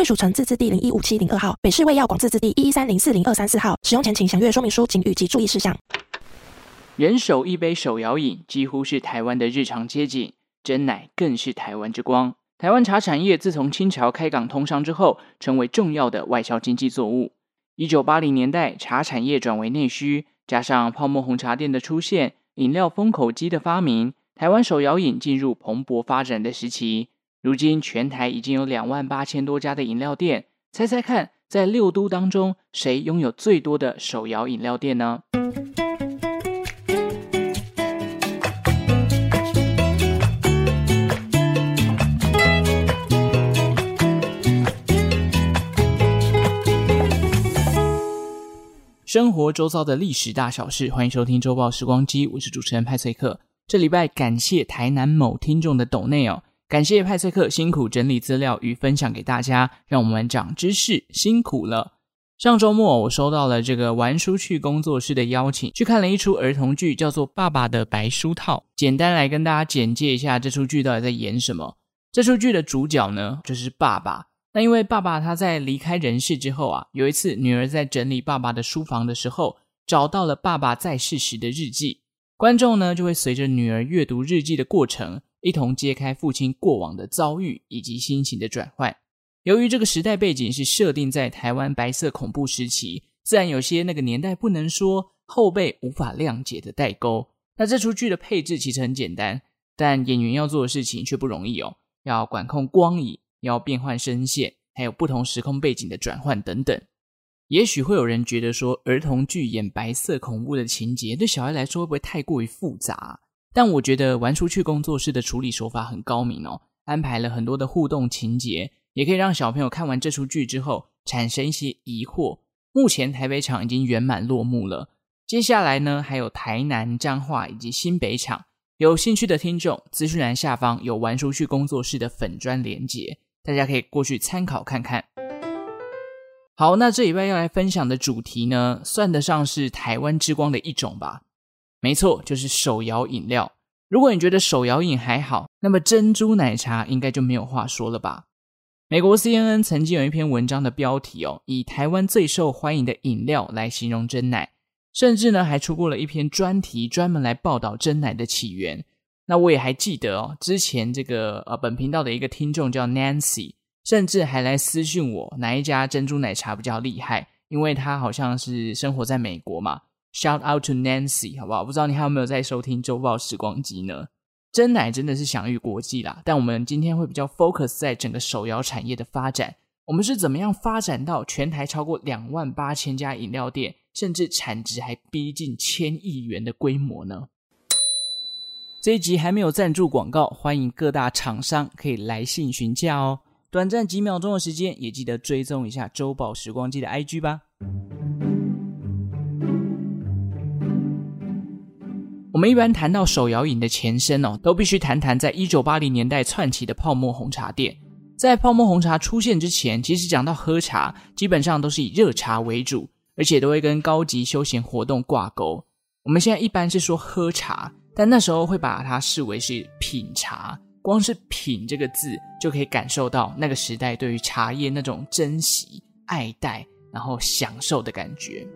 贵属城自治地零一五七零二号，北市卫药广自治地一一三零四零二三四号。使用前请详阅说明书、请及注意事项。人手一杯手摇饮，几乎是台湾的日常街景。真奶更是台湾之光。台湾茶产业自从清朝开港通商之后，成为重要的外销经济作物。一九八零年代，茶产业转为内需，加上泡沫红茶店的出现，饮料封口机的发明，台湾手摇饮进入蓬勃发展的时期。如今，全台已经有两万八千多家的饮料店。猜猜看，在六都当中，谁拥有最多的手摇饮料店呢？生活周遭的历史大小事，欢迎收听周报时光机，我是主持人派翠克。这礼拜感谢台南某听众的抖内哦，感谢派翠克辛苦整理资料与分享给大家，让我们长知识，辛苦了。上周末我收到了这个玩书趣工作室的邀请，去看了一出儿童剧，叫做《爸爸的白书套》。简单来跟大家简介一下这出剧到底在演什么。这出剧的主角呢，就是爸爸。那因为爸爸他在离开人世之后啊，有一次女儿在整理爸爸的书房的时候，找到了爸爸在世时的日记。观众呢就会随着女儿阅读日记的过程，一同揭开父亲过往的遭遇以及心情的转换。由于这个时代背景是设定在台湾白色恐怖时期，自然有些那个年代不能说后辈无法谅解的代沟。那这出剧的配置其实很简单，但演员要做的事情却不容易哦，要管控光影。要变换声线，还有不同时空背景的转换等等。也许会有人觉得说，儿童剧演白色恐怖的情节，对小孩来说会不会太过于复杂？但我觉得玩出去工作室的处理手法很高明哦，安排了很多的互动情节，也可以让小朋友看完这出剧之后产生一些疑惑。目前台北场已经圆满落幕了，接下来呢，还有台南、彰化以及新北场。有兴趣的听众，资讯栏下方有玩出去工作室的粉专连结。大家可以过去参考看看。好，那这礼拜要来分享的主题呢，算得上是台湾之光的一种吧。没错，就是手摇饮料。如果你觉得手摇饮还好，那么珍珠奶茶应该就没有话说了吧？美国 CNN 曾经有一篇文章的标题哦，以台湾最受欢迎的饮料来形容珍奶，甚至呢还出过了一篇专题，专门来报道珍奶的起源。那我也还记得哦，之前这个呃本频道的一个听众叫 Nancy，甚至还来私讯我哪一家珍珠奶茶比较厉害，因为他好像是生活在美国嘛。Shout out to Nancy，好不好？不知道你还有没有在收听周报时光机呢？真奶真的是享誉国际啦，但我们今天会比较 focus 在整个手摇产业的发展，我们是怎么样发展到全台超过两万八千家饮料店，甚至产值还逼近千亿元的规模呢？这一集还没有赞助广告，欢迎各大厂商可以来信询价哦。短暂几秒钟的时间，也记得追踪一下周报时光机的 IG 吧。我们一般谈到手摇饮的前身哦，都必须谈谈在一九八零年代窜起的泡沫红茶店。在泡沫红茶出现之前，其实讲到喝茶，基本上都是以热茶为主，而且都会跟高级休闲活动挂钩。我们现在一般是说喝茶。但那时候会把它视为是品茶，光是“品”这个字就可以感受到那个时代对于茶叶那种珍惜、爱戴，然后享受的感觉。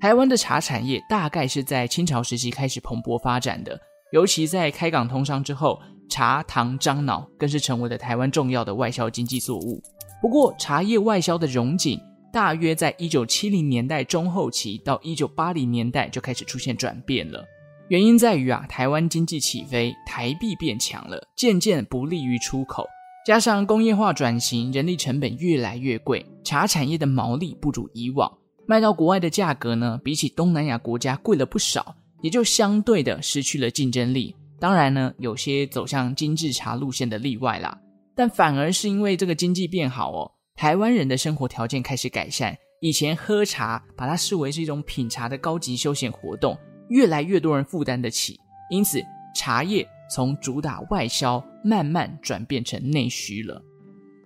台湾的茶产业大概是在清朝时期开始蓬勃发展的，尤其在开港通商之后，茶、糖、樟脑更是成为了台湾重要的外销经济作物。不过，茶叶外销的荣景。大约在一九七零年代中后期到一九八零年代就开始出现转变了。原因在于啊，台湾经济起飞，台币变强了，渐渐不利于出口。加上工业化转型，人力成本越来越贵，茶产业的毛利不如以往，卖到国外的价格呢，比起东南亚国家贵了不少，也就相对的失去了竞争力。当然呢，有些走向精致茶路线的例外啦。但反而是因为这个经济变好哦，台湾人的生活条件开始改善。以前喝茶把它视为是一种品茶的高级休闲活动，越来越多人负担得起，因此茶叶从主打外销，慢慢转变成内需了。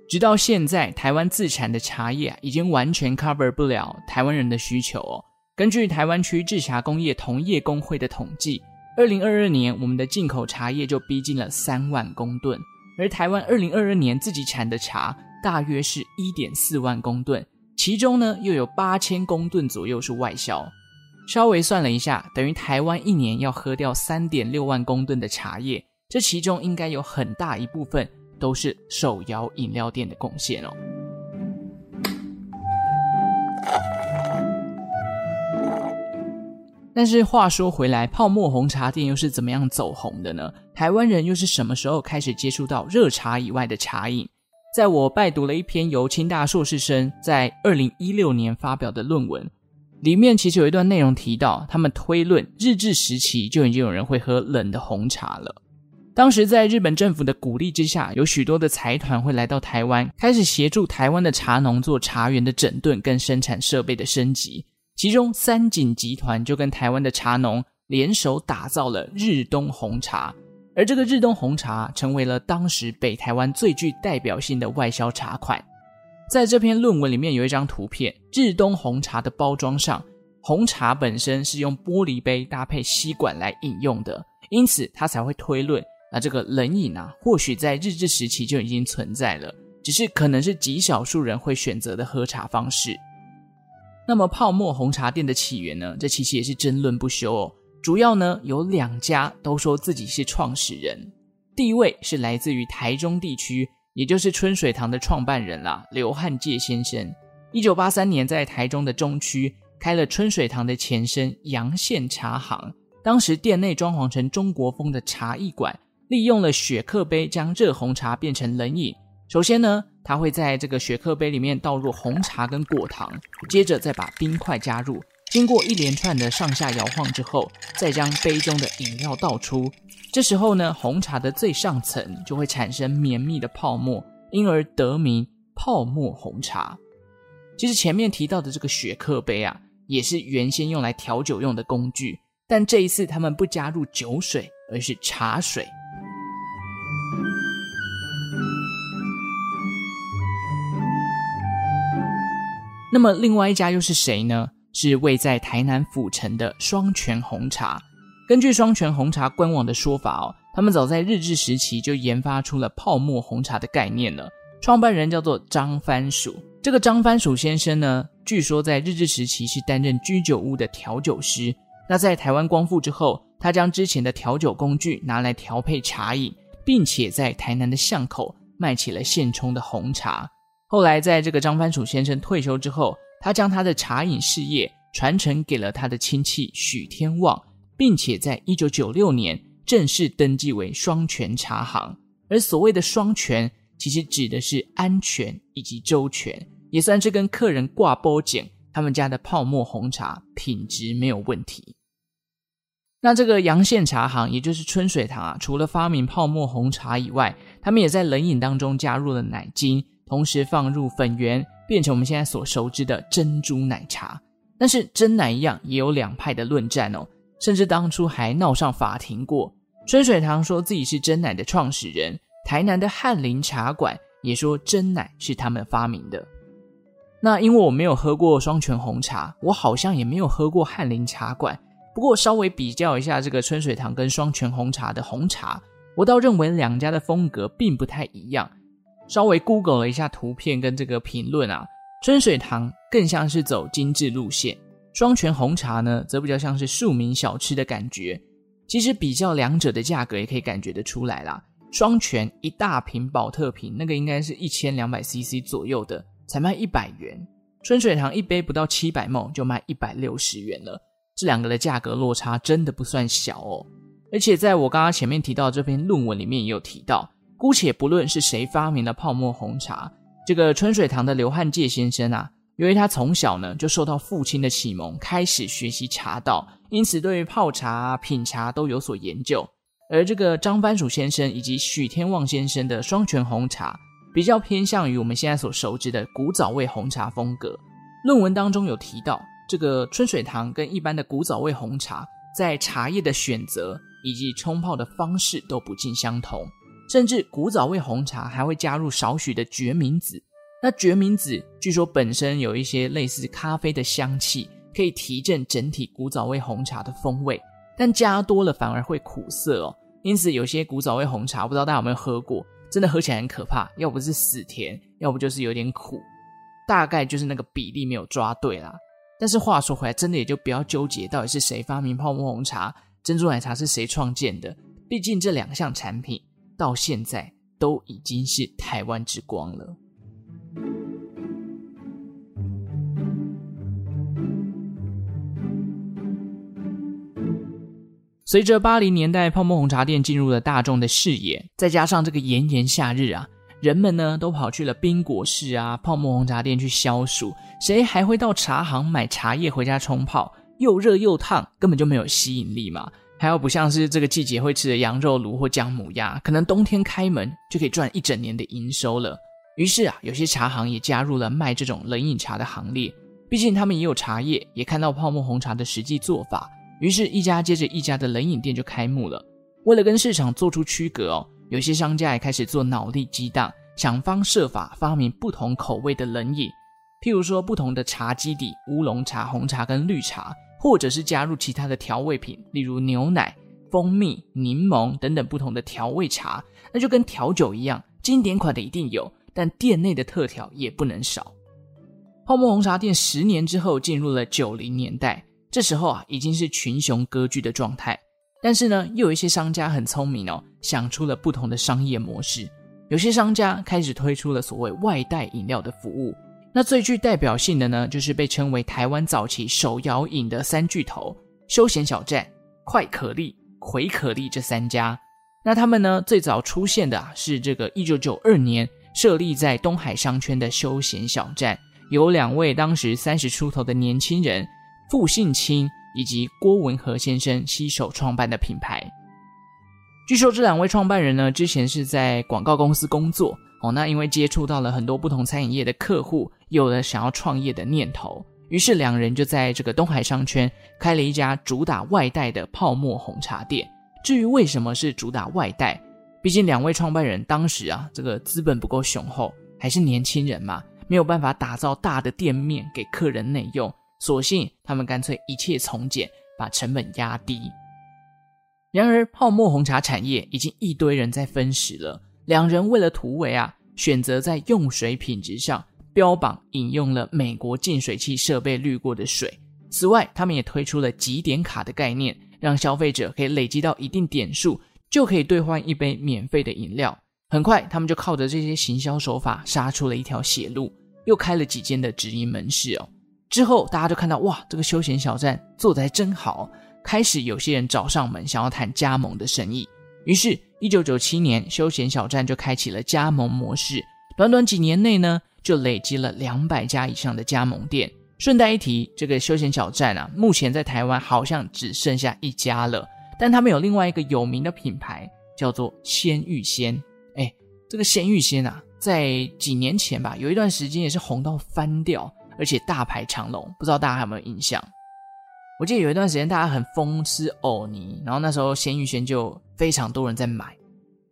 直到现在，台湾自产的茶叶啊，已经完全 cover 不了台湾人的需求哦。根据台湾区制茶工业同业公会的统计，二零二二年我们的进口茶叶就逼近了三万公吨，而台湾二零二二年自己产的茶大约是一点四万公吨。其中呢，又有八千公吨左右是外销。稍微算了一下，等于台湾一年要喝掉三点六万公吨的茶叶。这其中应该有很大一部分都是手摇饮料店的贡献哦。但是话说回来，泡沫红茶店又是怎么样走红的呢？台湾人又是什么时候开始接触到热茶以外的茶饮？在我拜读了一篇由清大硕士生在二零一六年发表的论文，里面其实有一段内容提到，他们推论日治时期就已经有人会喝冷的红茶了。当时在日本政府的鼓励之下，有许多的财团会来到台湾，开始协助台湾的茶农做茶园的整顿跟生产设备的升级。其中三井集团就跟台湾的茶农联手打造了日东红茶。而这个日东红茶成为了当时北台湾最具代表性的外销茶款。在这篇论文里面有一张图片，日东红茶的包装上，红茶本身是用玻璃杯搭配吸管来饮用的，因此他才会推论，那这个冷饮啊，或许在日治时期就已经存在了，只是可能是极少数人会选择的喝茶方式。那么泡沫红茶店的起源呢？这其实也是争论不休哦。主要呢有两家都说自己是创始人，第一位是来自于台中地区，也就是春水堂的创办人啦，刘汉介先生。一九八三年在台中的中区开了春水堂的前身阳羡茶行，当时店内装潢成中国风的茶艺馆，利用了雪克杯将热红茶变成冷饮。首先呢，他会在这个雪克杯里面倒入红茶跟果糖，接着再把冰块加入。经过一连串的上下摇晃之后，再将杯中的饮料倒出。这时候呢，红茶的最上层就会产生绵密的泡沫，因而得名泡沫红茶。其实前面提到的这个雪克杯啊，也是原先用来调酒用的工具，但这一次他们不加入酒水，而是茶水。那么另外一家又是谁呢？是位在台南府城的双泉红茶。根据双泉红茶官网的说法哦，他们早在日治时期就研发出了泡沫红茶的概念了。创办人叫做张番薯。这个张番薯先生呢，据说在日治时期是担任居酒屋的调酒师。那在台湾光复之后，他将之前的调酒工具拿来调配茶饮，并且在台南的巷口卖起了现冲的红茶。后来在这个张藩薯先生退休之后，他将他的茶饮事业传承给了他的亲戚许天旺，并且在一九九六年正式登记为双泉茶行。而所谓的双泉，其实指的是安全以及周全，也算是跟客人挂保证，他们家的泡沫红茶品质没有问题。那这个阳羡茶行，也就是春水堂啊，除了发明泡沫红茶以外，他们也在冷饮当中加入了奶精，同时放入粉圆。变成我们现在所熟知的珍珠奶茶，但是真奶一样也有两派的论战哦，甚至当初还闹上法庭过。春水堂说自己是真奶的创始人，台南的翰林茶馆也说真奶是他们发明的。那因为我没有喝过双泉红茶，我好像也没有喝过翰林茶馆。不过稍微比较一下这个春水堂跟双泉红茶的红茶，我倒认为两家的风格并不太一样。稍微 Google 了一下图片跟这个评论啊，春水堂更像是走精致路线，双泉红茶呢则比较像是庶民小吃的感觉。其实比较两者的价格也可以感觉得出来啦。双泉一大瓶宝特瓶，那个应该是一千两百 CC 左右的，才卖一百元；春水堂一杯不到七百 ml 就卖一百六十元了。这两个的价格落差真的不算小哦。而且在我刚刚前面提到这篇论文里面也有提到。姑且不论是谁发明了泡沫红茶，这个春水堂的刘汉介先生啊，由于他从小呢就受到父亲的启蒙，开始学习茶道，因此对于泡茶、品茶都有所研究。而这个张番薯先生以及许天旺先生的双泉红茶，比较偏向于我们现在所熟知的古早味红茶风格。论文当中有提到，这个春水堂跟一般的古早味红茶，在茶叶的选择以及冲泡的方式都不尽相同，甚至古早味红茶还会加入少许的决明子。那决明子据说本身有一些类似咖啡的香气，可以提振整体古早味红茶的风味，但加多了反而会苦涩哦。因此，有些古早味红茶，不知道大家有没有喝过，真的喝起来很可怕，要不是死甜，要不就是有点苦，大概就是那个比例没有抓对啦。但是话说回来，真的也就不要纠结到底是谁发明泡沫红茶、珍珠奶茶是谁创建的，毕竟这两项产品到现在都已经是台湾之光了。随着八零年代泡沫红茶店进入了大众的视野，再加上这个炎炎夏日啊，人们呢都跑去了冰果室啊、泡沫红茶店去消暑，谁还会到茶行买茶叶回家冲泡？又热又烫，根本就没有吸引力嘛。还有不像是这个季节会吃的羊肉炉或姜母鸭，可能冬天开门就可以赚一整年的营收了。于是啊，有些茶行也加入了卖这种冷饮茶的行列，毕竟他们也有茶叶，也看到泡沫红茶的实际做法。于是，一家接着一家的冷饮店就开幕了。为了跟市场做出区隔哦，有些商家也开始做脑力激荡，想方设法发明不同口味的冷饮。譬如说，不同的茶基底，乌龙茶、红茶跟绿茶，或者是加入其他的调味品，例如牛奶、蜂蜜、柠檬等等不同的调味茶。那就跟调酒一样，经典款的一定有，但店内的特调也不能少。泡沫红茶店十年之后进入了九零年代。这时候啊，已经是群雄割据的状态。但是呢，又有一些商家很聪明哦，想出了不同的商业模式。有些商家开始推出了所谓外带饮料的服务。那最具代表性的呢，就是被称为台湾早期手摇饮的三巨头——休闲小站、快可力、魁可力这三家。那他们呢，最早出现的啊，是这个一九九二年设立在东海商圈的休闲小站，有两位当时三十出头的年轻人。傅信清以及郭文和先生携手创办的品牌。据说这两位创办人呢，之前是在广告公司工作哦。那因为接触到了很多不同餐饮业的客户，有了想要创业的念头，于是两人就在这个东海商圈开了一家主打外带的泡沫红茶店。至于为什么是主打外带，毕竟两位创办人当时啊，这个资本不够雄厚，还是年轻人嘛，没有办法打造大的店面给客人内用。索性，他们干脆一切从简，把成本压低。然而，泡沫红茶产业已经一堆人在分食了。两人为了突围啊，选择在用水品质上标榜饮用了美国净水器设备滤过的水。此外，他们也推出了集点卡的概念，让消费者可以累积到一定点数，就可以兑换一杯免费的饮料。很快，他们就靠着这些行销手法杀出了一条血路，又开了几间的直营门市哦。之后，大家就看到哇，这个休闲小站做得还真好。开始有些人找上门，想要谈加盟的生意。于是，一九九七年，休闲小站就开启了加盟模式。短短几年内呢，就累积了两百家以上的加盟店。顺带一提，这个休闲小站啊，目前在台湾好像只剩下一家了。但他们有另外一个有名的品牌，叫做鲜芋仙。哎，这个鲜芋仙啊，在几年前吧，有一段时间也是红到翻掉。而且大排长龙，不知道大家还有没有印象？我记得有一段时间大家很疯吃藕泥，然后那时候鲜芋仙就非常多人在买。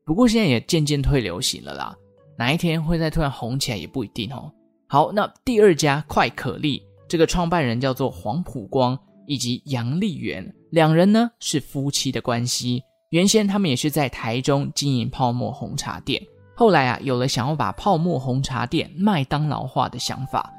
不过现在也渐渐退流行了啦，哪一天会再突然红起来也不一定哦。好，那第二家快可力，这个创办人叫做黄埔光以及杨丽媛，两人呢是夫妻的关系。原先他们也是在台中经营泡沫红茶店，后来啊有了想要把泡沫红茶店麦当劳化的想法。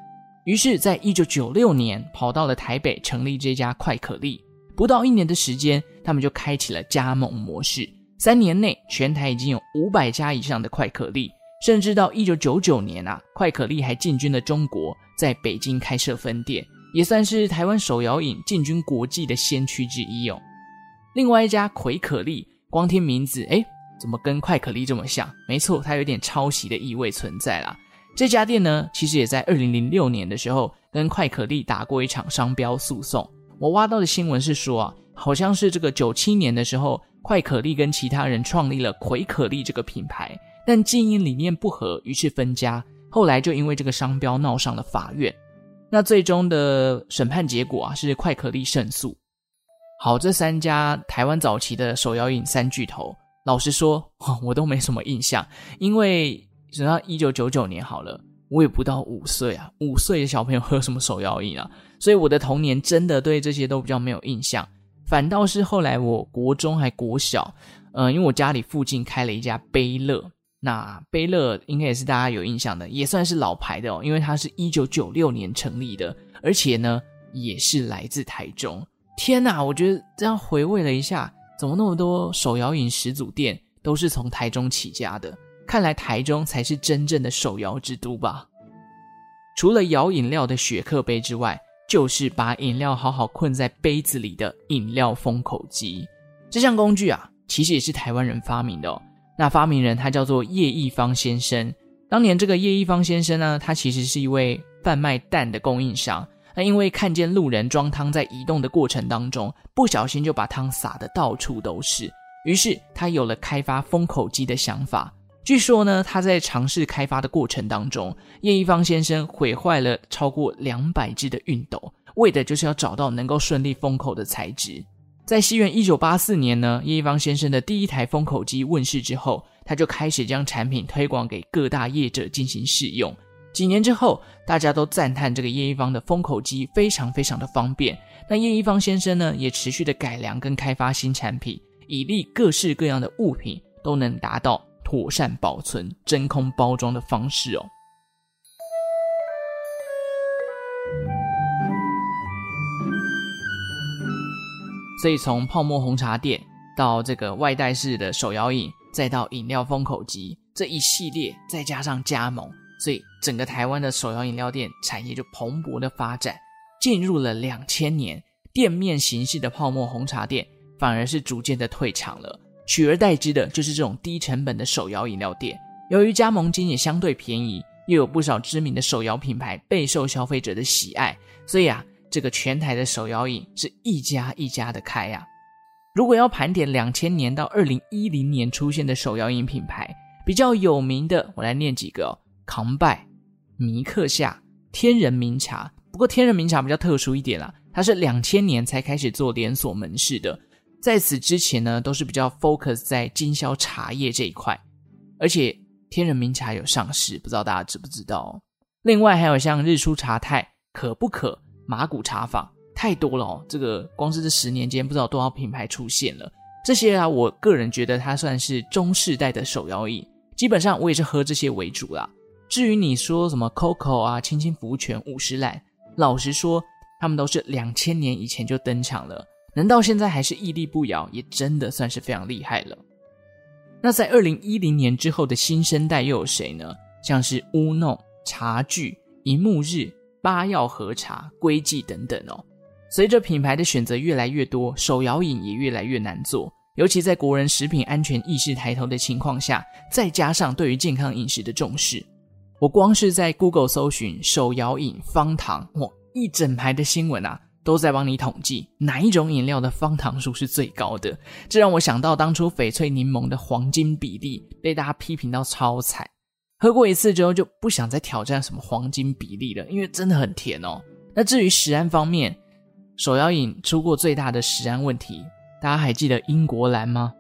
于是，在一九九六年，跑到了台北，成立这家快可力。不到一年的时间，他们就开启了加盟模式。三年内，全台已经有五百家以上的快可力。甚至到一九九九年啊，快可力还进军了中国，在北京开设分店，也算是台湾手摇饮进军国际的先驱之一哦。另外一家魁可力，光听名字，诶，怎么跟快可力这么像？没错，它有点抄袭的意味存在啦。这家店呢，其实也在二零零六年的时候跟快可力打过一场商标诉讼。我挖到的新闻是说啊，好像是这个九七年的时候，快可力跟其他人创立了葵可力这个品牌，但经营理念不合，于是分家。后来就因为这个商标闹上了法院。那最终的审判结果啊，是快可力胜诉。好，这三家台湾早期的手摇饮三巨头，老实说，我都没什么印象，因为直到一九九九年好了，我也不到五岁啊，五岁的小朋友喝什么手摇饮啊？所以我的童年真的对这些都比较没有印象。反倒是后来我国中还国小，嗯、呃，因为我家里附近开了一家杯乐。那杯乐应该也是大家有印象的，也算是老牌的哦，因为它是一九九六年成立的，而且呢也是来自台中。天哪，我觉得这样回味了一下，怎么那么多手摇饮始祖店都是从台中起家的？看来台中才是真正的手摇之都吧？除了摇饮料的雪克杯之外，就是把饮料好好困在杯子里的饮料封口机。这项工具啊，其实也是台湾人发明的哦。那发明人他叫做叶一方先生。当年这个叶一方先生呢，他其实是一位贩卖蛋的供应商。那因为看见路人装汤在移动的过程当中，不小心就把汤洒得到处都是，于是他有了开发封口机的想法。据说呢，他在尝试开发的过程当中，叶一方先生毁坏了超过两百只的熨斗，为的就是要找到能够顺利封口的材质。在西元一九八四年呢，叶一方先生的第一台封口机问世之后，他就开始将产品推广给各大业者进行试用。几年之后，大家都赞叹这个叶一方的封口机非常非常的方便。那叶一方先生呢，也持续的改良跟开发新产品，以利各式各样的物品都能达到妥善保存、真空包装的方式哦。所以从泡沫红茶店到这个外带式的手摇饮，再到饮料封口机这一系列，再加上加盟，所以整个台湾的手摇饮料店产业就蓬勃的发展。进入了两千年，店面形式的泡沫红茶店反而是逐渐的退场了，取而代之的就是这种低成本的手摇饮料店。由于加盟金也相对便宜，又有不少知名的手摇品牌备受消费者的喜爱，所以啊。这个全台的手摇饮是一家一家的开呀。如果要盘点两千年到二零一零年出现的手摇饮品牌，比较有名的，我来念几个哦：康拜、尼克夏、天人茗茶。不过天人茗茶比较特殊一点啦，它是两千年才开始做连锁门市的，在此之前呢，都是比较 focus 在经销茶叶这一块。而且天人茗茶有上市，不知道大家知不知道哦？另外还有像日出茶太、可不可。麻古茶坊太多了哦，这个光是这十年间不知道多少品牌出现了。这些啊，我个人觉得它算是中世代的手摇饮，基本上我也是喝这些为主啦。至于你说什么 COCO 啊、青青福泉、五十岚，老实说，他们都是两千年以前就登场了，能到现在还是屹立不摇，也真的算是非常厉害了。那在二零一零年之后的新生代又有谁呢？像是乌弄、茶具、银幕日。八曜和茶、龟记等等哦。随着品牌的选择越来越多，手摇饮也越来越难做。尤其在国人食品安全意识抬头的情况下，再加上对于健康饮食的重视，我光是在 Google 搜寻手摇饮方糖，哇，一整排的新闻啊，都在帮你统计哪一种饮料的方糖数是最高的。这让我想到当初翡翠柠檬的黄金比例被大家批评到超惨。喝过一次之后就不想再挑战什么黄金比例了，因为真的很甜哦。那至于食安方面，手摇饮出过最大的食安问题，大家还记得英国蓝吗？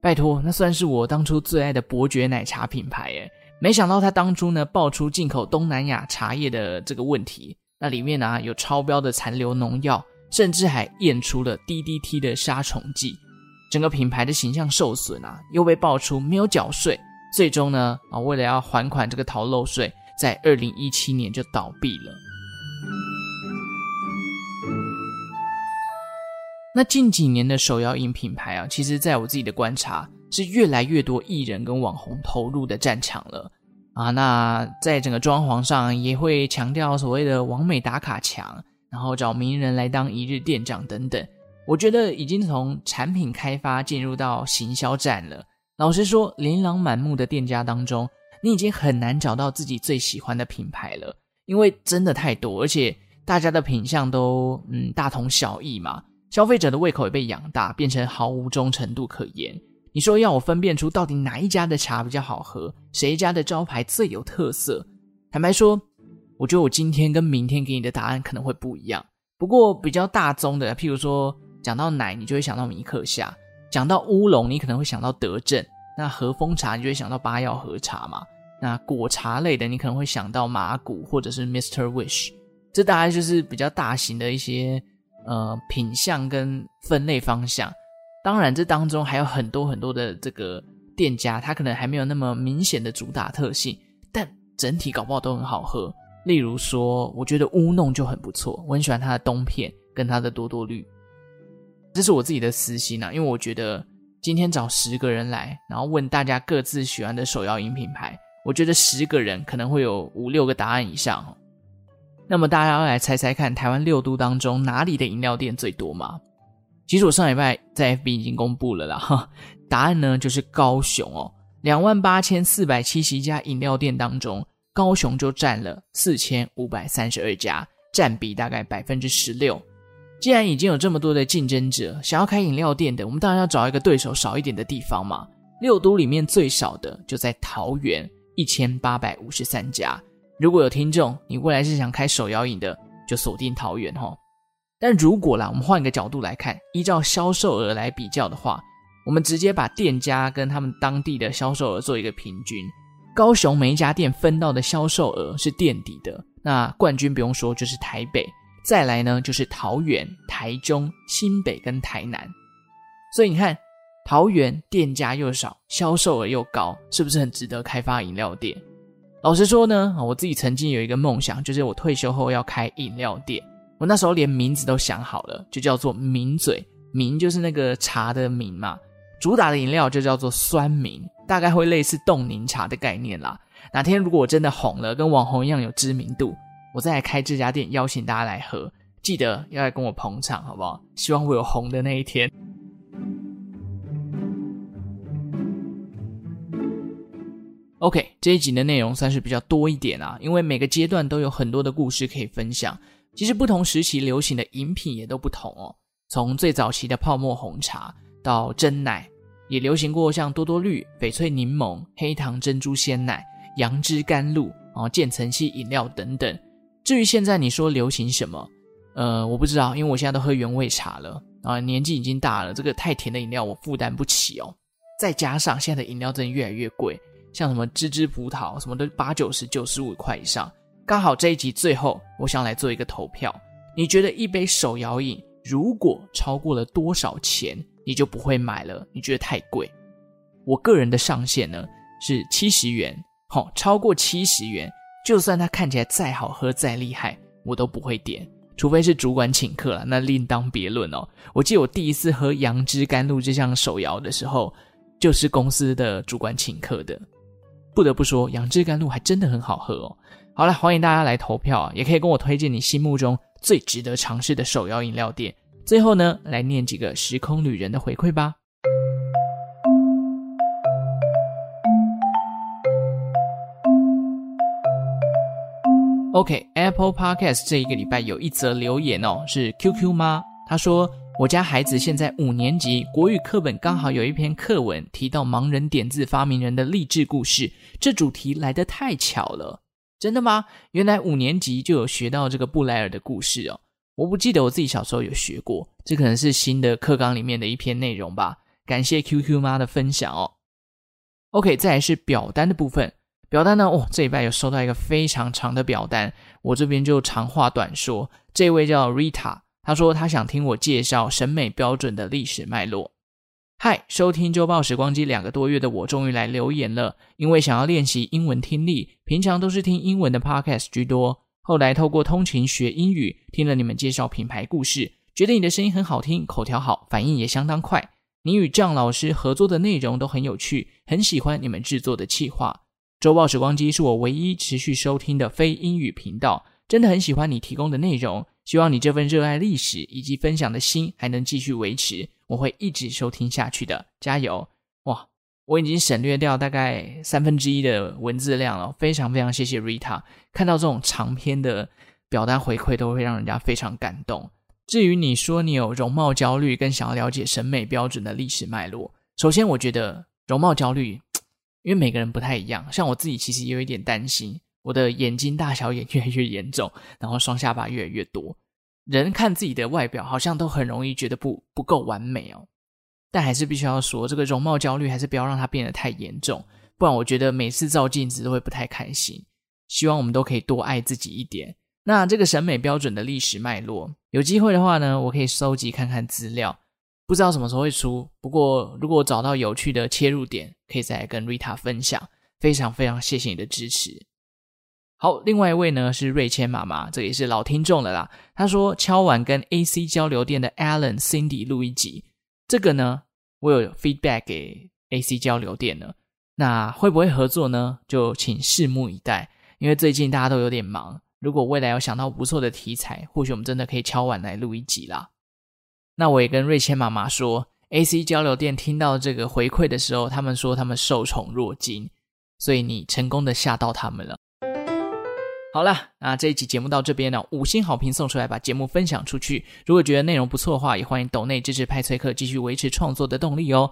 拜托，那算是我当初最爱的伯爵奶茶品牌诶。没想到他当初呢爆出进口东南亚茶叶的这个问题，那里面呢、有超标的残留农药，甚至还验出了 DDT 的杀虫剂，整个品牌的形象受损啊，又被爆出没有缴税。最终呢，啊，为了要还款这个逃漏税，在二零一七年就倒闭了。那近几年的手摇饮品牌啊，其实在我自己的观察，是越来越多艺人跟网红投入的战场了啊。那在整个装潢上，也会强调所谓的完美打卡墙，然后找名人来当一日店长等等。我觉得已经从产品开发进入到行销战了。老实说，琳琅满目的店家当中，你已经很难找到自己最喜欢的品牌了，因为真的太多，而且大家的品相都嗯大同小异嘛。消费者的胃口也被养大，变成毫无忠诚度可言。你说要我分辨出到底哪一家的茶比较好喝，谁家的招牌最有特色？坦白说，我觉得我今天跟明天给你的答案可能会不一样。不过比较大宗的，譬如说讲到奶，你就会想到米克夏；讲到乌龙，你可能会想到德政；那和风茶，你就会想到八曜和茶嘛。那果茶类的，你可能会想到麻古或者是 Mr. Wish。这大概就是比较大型的一些呃品相跟分类方向。当然，这当中还有很多很多的这个店家，他可能还没有那么明显的主打特性，但整体搞不好都很好喝。例如说，我觉得乌弄就很不错，我很喜欢它的冬片跟它的多多绿。这是我自己的私心啊，因为我觉得今天找十个人来，然后问大家各自喜欢的手摇饮品牌，我觉得十个人可能会有五六个答案以上。那么大家要来猜猜看，台湾六都当中哪里的饮料店最多吗？其实我上礼拜在 FB 已经公布了啦，哈，答案呢就是高雄哦，两万八千四百七十一家饮料店当中，高雄就占了四千五百三十二家，占比大概百分之十六。既然已经有这么多的竞争者，想要开饮料店的，我们当然要找一个对手少一点的地方嘛。六都里面最少的就在桃园，一千八百五十三家。如果有听众，你未来是想开手摇饮的，就锁定桃园哈。但如果啦，我们换一个角度来看，依照销售额来比较的话，我们直接把店家跟他们当地的销售额做一个平均。高雄每一家店分到的销售额是垫底的，那冠军不用说就是台北，再来呢就是桃园、台中、新北跟台南。所以你看，桃园店家又少，销售额又高，是不是很值得开发饮料店？老实说呢，我自己曾经有一个梦想，就是我退休后要开饮料店。我那时候连名字都想好了，就叫做抿嘴，抿就是那个茶的抿嘛。主打的饮料就叫做酸抿，大概会类似冻柠茶的概念啦。哪天如果我真的红了，跟网红一样有知名度，我再来开这家店，邀请大家来喝，记得要来跟我捧场，好不好？希望我有红的那一天。OK，这一集的内容算是比较多一点啊，因为每个阶段都有很多的故事可以分享。其实不同时期流行的饮品也都不同哦。从最早期的泡沫红茶到珍奶，也流行过像多多绿、翡翠柠檬、黑糖珍珠鲜奶、杨枝甘露，啊渐层系饮料等等。至于现在你说流行什么，呃，我不知道，因为我现在都喝原味茶了啊，年纪已经大了，这个太甜的饮料我负担不起哦。再加上现在的饮料真的越来越贵，像什么芝芝葡萄什么都八九十、九十五块以上。刚好这一集最后，我想来做一个投票。你觉得一杯手摇饮如果超过了多少钱，你就不会买了？你觉得太贵？我个人的上限呢是七十元。好、超过七十元，就算它看起来再好喝、再厉害，我都不会点，除非是主管请客了，那另当别论哦。我记得我第一次喝杨枝甘露这项手摇的时候，就是公司的主管请客的。不得不说，杨枝甘露还真的很好喝哦。好了，欢迎大家来投票！也可以跟我推荐你心目中最值得尝试的手摇饮料店。最后呢，来念几个时空旅人的回馈吧。OK，Apple Podcast 这一个礼拜有一则留言哦，是 QQ 妈，她说我家孩子现在五年级，国语课本刚好有一篇课文提到盲人点字发明人的励志故事，这主题来得太巧了。真的吗？原来五年级就有学到这个布莱尔的故事哦。我不记得我自己小时候有学过，这可能是新的课纲里面的一篇内容吧。感谢 QQ 妈的分享哦。OK，再来是表单的部分。表单呢，哦，这礼拜有收到一个非常长的表单，我这边就长话短说。这位叫 Rita，他说他想听我介绍审美标准的历史脉络。嗨，收听周报时光机两个多月的我终于来留言了，因为想要练习英文听力，平常都是听英文的 podcast 居多。后来透过通勤学英语，听了你们介绍品牌故事，觉得你的声音很好听，口条好，反应也相当快。你与郑老师合作的内容都很有趣，很喜欢你们制作的企划。周报时光机是我唯一持续收听的非英语频道，真的很喜欢你提供的内容。希望你这份热爱历史以及分享的心还能继续维持。我会一直收听下去的，加油！哇，我已经省略掉大概三分之一的文字量了，非常非常谢谢 Rita。看到这种长篇的表单回馈，都会让人家非常感动。至于你说你有容貌焦虑，跟想要了解审美标准的历史脉络，首先我觉得容貌焦虑，因为每个人不太一样，像我自己其实也有一点担心，我的眼睛大小眼越来越严重，然后双下巴越来越多。人看自己的外表，好像都很容易觉得不不够完美哦。但还是必须要说，这个容貌焦虑还是不要让它变得太严重，不然我觉得每次照镜子都会不太开心。希望我们都可以多爱自己一点。那这个审美标准的历史脉络，有机会的话呢，我可以收集看看资料，不知道什么时候会出。不过如果找到有趣的切入点，可以再来跟 Rita 分享。非常非常谢谢你的支持。好，另外一位呢是瑞谦妈妈，这也是老听众了啦。她说敲碗跟 AC 交流电的 Alan、Cindy 录一集，这个呢我有 feedback 给 AC 交流电了。那会不会合作呢？就请拭目以待。因为最近大家都有点忙，如果未来有想到不错的题材，或许我们真的可以敲碗来录一集啦。那我也跟瑞谦妈妈说，AC 交流电听到这个回馈的时候，他们说他们受宠若惊，所以你成功的吓到他们了。好了，那这一集节目到这边呢，五星好评送出来，把节目分享出去。如果觉得内容不错的话，也欢迎抖内支持派崔克继续维持创作的动力哦。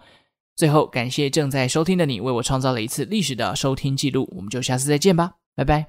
最后，感谢正在收听的你，为我创造了一次历史的收听记录。我们就下次再见吧，拜拜。